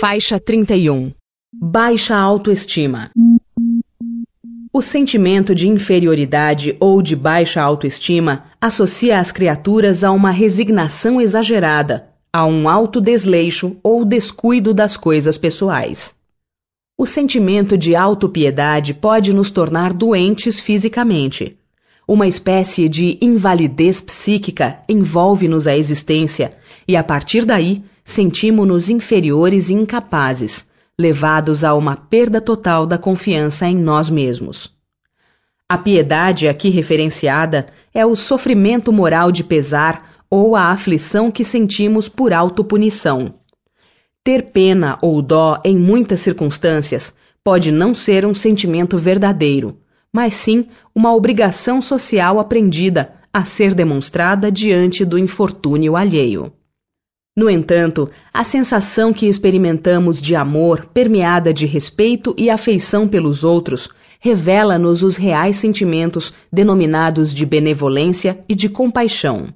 Faixa 31 Baixa autoestima. O sentimento de inferioridade ou de baixa autoestima associa as criaturas a uma resignação exagerada, a um alto desleixo ou descuido das coisas pessoais. O sentimento de autopiedade pode nos tornar doentes fisicamente. Uma espécie de invalidez psíquica envolve-nos a existência e, a partir daí, sentimos-nos inferiores e incapazes, levados a uma perda total da confiança em nós mesmos. A piedade aqui referenciada é o sofrimento moral de pesar ou a aflição que sentimos por autopunição. Ter pena ou dó em muitas circunstâncias pode não ser um sentimento verdadeiro, mas sim uma obrigação social aprendida a ser demonstrada diante do infortúnio alheio. No entanto, a sensação que experimentamos de amor, permeada de respeito e afeição pelos outros, revela-nos os reais sentimentos denominados de benevolência e de compaixão.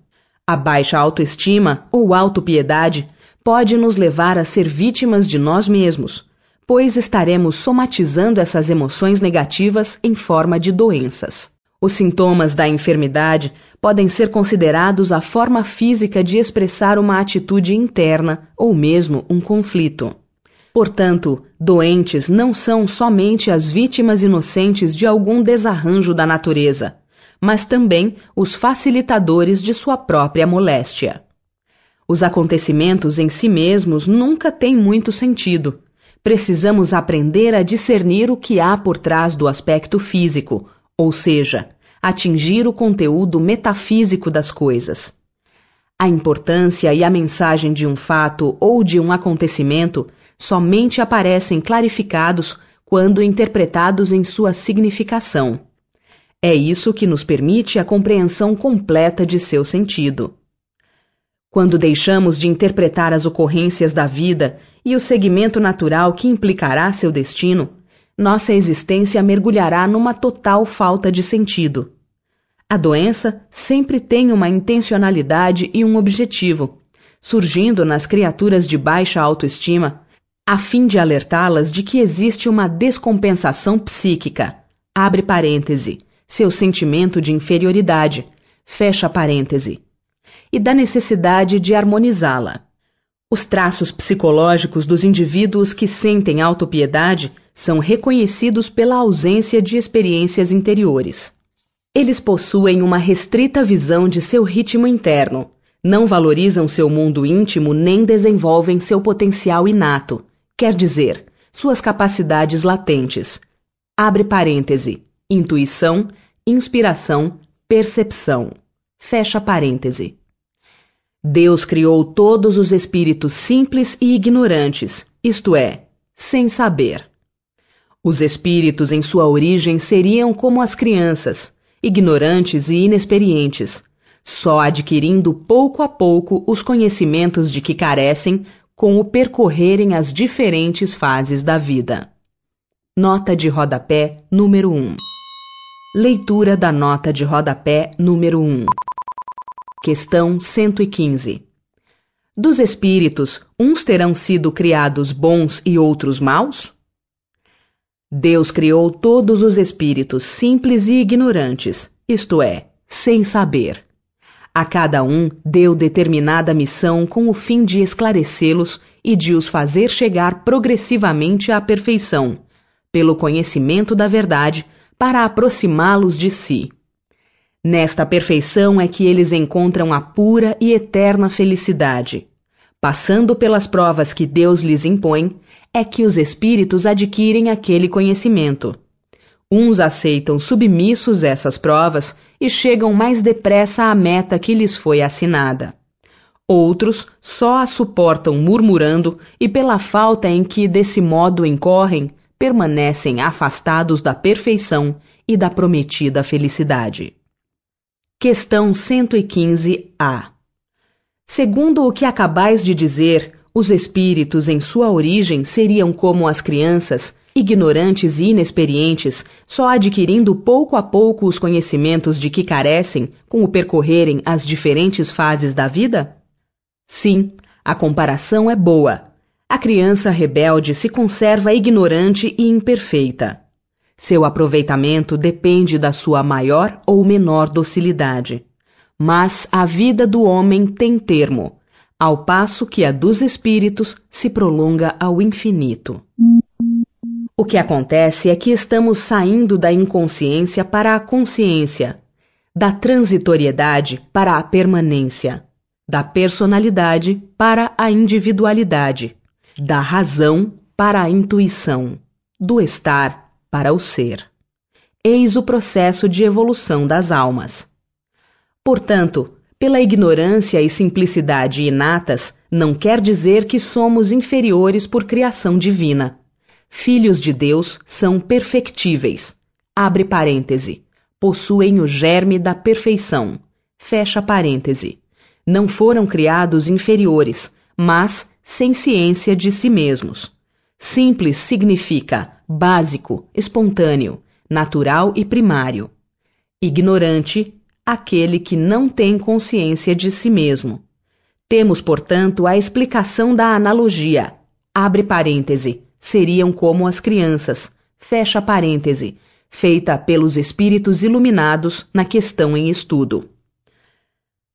A baixa autoestima ou autopiedade pode nos levar a ser vítimas de nós mesmos, pois estaremos somatizando essas emoções negativas em forma de doenças. Os sintomas da enfermidade podem ser considerados a forma física de expressar uma atitude interna ou mesmo um conflito. Portanto, doentes não são somente as vítimas inocentes de algum desarranjo da natureza, mas também os facilitadores de sua própria moléstia. Os acontecimentos em si mesmos nunca têm muito sentido. Precisamos aprender a discernir o que há por trás do aspecto físico, ou seja, atingir o conteúdo metafísico das coisas. A importância e a mensagem de um fato ou de um acontecimento somente aparecem clarificados quando interpretados em sua significação. É isso que nos permite a compreensão completa de seu sentido. Quando deixamos de interpretar as ocorrências da vida e o segmento natural que implicará seu destino, nossa existência mergulhará numa total falta de sentido. A doença sempre tem uma intencionalidade e um objetivo, surgindo nas criaturas de baixa autoestima, a fim de alertá-las de que existe uma descompensação psíquica. Abre parêntese, seu sentimento de inferioridade, fecha parêntese, e da necessidade de harmonizá-la. Os traços psicológicos dos indivíduos que sentem autopiedade são reconhecidos pela ausência de experiências interiores. Eles possuem uma restrita visão de seu ritmo interno, não valorizam seu mundo íntimo nem desenvolvem seu potencial inato, quer dizer, suas capacidades latentes. Abre parêntese. Intuição, inspiração, percepção. Fecha parêntese. Deus criou todos os espíritos simples e ignorantes, isto é, sem saber. Os espíritos em sua origem seriam como as crianças, ignorantes e inexperientes, só adquirindo pouco a pouco os conhecimentos de que carecem com o percorrerem as diferentes fases da vida. Nota de rodapé número 1. Leitura da nota de rodapé número 1. Questão 115. Dos espíritos, uns terão sido criados bons e outros maus? Deus criou todos os espíritos simples e ignorantes, isto é, sem saber. A cada um deu determinada missão com o fim de esclarecê-los e de os fazer chegar progressivamente à perfeição, pelo conhecimento da verdade, para aproximá-los de si. Nesta perfeição é que eles encontram a pura e eterna felicidade. Passando pelas provas que Deus lhes impõe, é que os espíritos adquirem aquele conhecimento. Uns aceitam submissos essas provas e chegam mais depressa à meta que lhes foi assinada. Outros só a suportam murmurando e, pela falta em que desse modo incorrem, permanecem afastados da perfeição e da prometida felicidade. Questão 115-A. Segundo o que acabais de dizer, os espíritos, em sua origem, seriam como as crianças, ignorantes e inexperientes, só adquirindo pouco a pouco os conhecimentos de que carecem com o percorrerem as diferentes fases da vida? Sim, a comparação é boa. A criança rebelde se conserva ignorante e imperfeita. Seu aproveitamento depende da sua maior ou menor docilidade. Mas a vida do homem tem termo, ao passo que a dos espíritos se prolonga ao infinito. O que acontece é que estamos saindo da inconsciência para a consciência, da transitoriedade para a permanência, da personalidade para a individualidade, da razão para a intuição, do estar para o ser. Eis o processo de evolução das almas. Portanto, pela ignorância e simplicidade inatas, não quer dizer que somos inferiores por criação divina. Filhos de Deus são perfectíveis. Abre parêntese possuem o germe da perfeição. Fecha parêntese. Não foram criados inferiores, mas sem ciência de si mesmos. Simples significa básico, espontâneo, natural e primário. Ignorante, aquele que não tem consciência de si mesmo. Temos, portanto, a explicação da analogia. Abre parêntese. Seriam como as crianças. Fecha parêntese feita pelos espíritos iluminados na questão em estudo.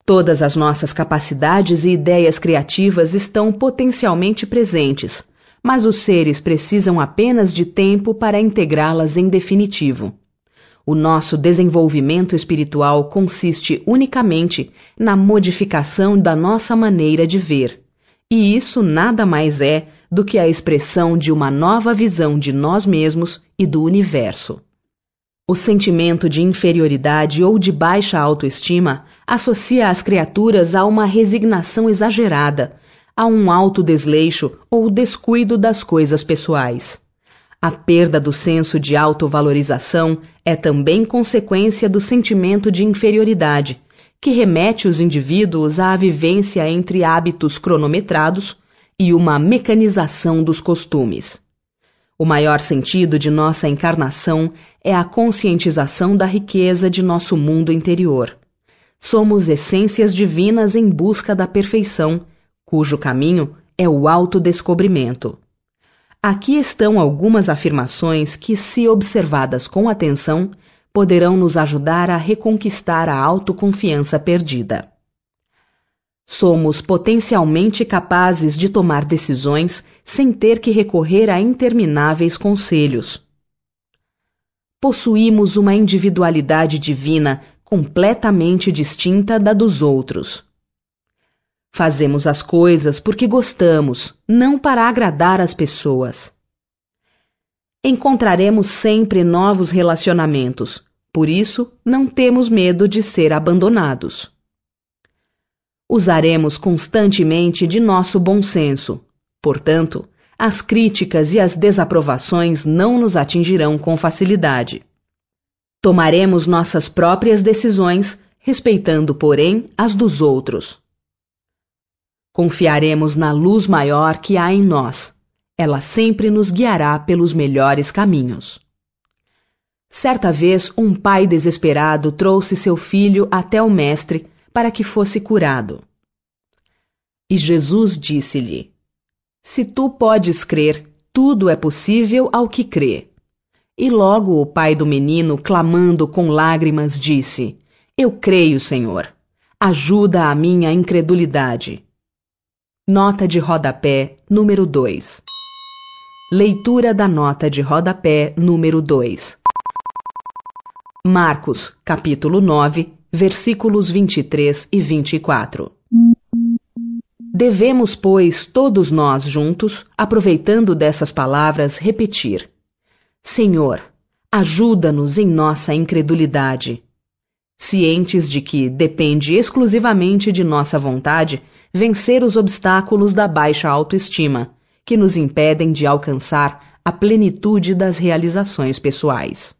Todas as nossas capacidades e ideias criativas estão potencialmente presentes, mas os seres precisam apenas de tempo para integrá-las em definitivo. O nosso desenvolvimento espiritual consiste unicamente na modificação da nossa maneira de ver, e isso nada mais é do que a expressão de uma nova visão de nós mesmos e do universo. O sentimento de inferioridade ou de baixa autoestima associa as criaturas a uma resignação exagerada, a um alto desleixo ou descuido das coisas pessoais. A perda do senso de autovalorização é também consequência do sentimento de inferioridade, que remete os indivíduos à vivência entre hábitos cronometrados e uma mecanização dos costumes. O maior sentido de nossa encarnação é a conscientização da riqueza de nosso mundo interior. Somos essências divinas em busca da perfeição, cujo caminho é o autodescobrimento. Aqui estão algumas afirmações que, se observadas com atenção, poderão nos ajudar a reconquistar a autoconfiança perdida. Somos potencialmente capazes de tomar decisões sem ter que recorrer a intermináveis conselhos. Possuímos uma individualidade divina completamente distinta da dos outros. Fazemos as coisas porque gostamos, não para agradar as pessoas. Encontraremos sempre novos relacionamentos, por isso não temos medo de ser abandonados. Usaremos constantemente de nosso bom senso. Portanto, as críticas e as desaprovações não nos atingirão com facilidade. Tomaremos nossas próprias decisões, respeitando, porém, as dos outros. Confiaremos na luz maior que há em nós. Ela sempre nos guiará pelos melhores caminhos. Certa vez, um pai desesperado trouxe seu filho até o mestre para que fosse curado. E Jesus disse-lhe: Se tu podes crer, tudo é possível ao que crê. E logo o pai do menino, clamando com lágrimas, disse: Eu creio, Senhor. Ajuda a minha incredulidade. Nota de rodapé número 2. Leitura da nota de rodapé número 2. Marcos, capítulo 9, versículos 23 e 24. Devemos, pois, todos nós juntos, aproveitando dessas palavras, repetir: Senhor, ajuda-nos em nossa incredulidade. Cientes de que depende exclusivamente de nossa vontade vencer os obstáculos da baixa autoestima, que nos impedem de alcançar a plenitude das realizações pessoais.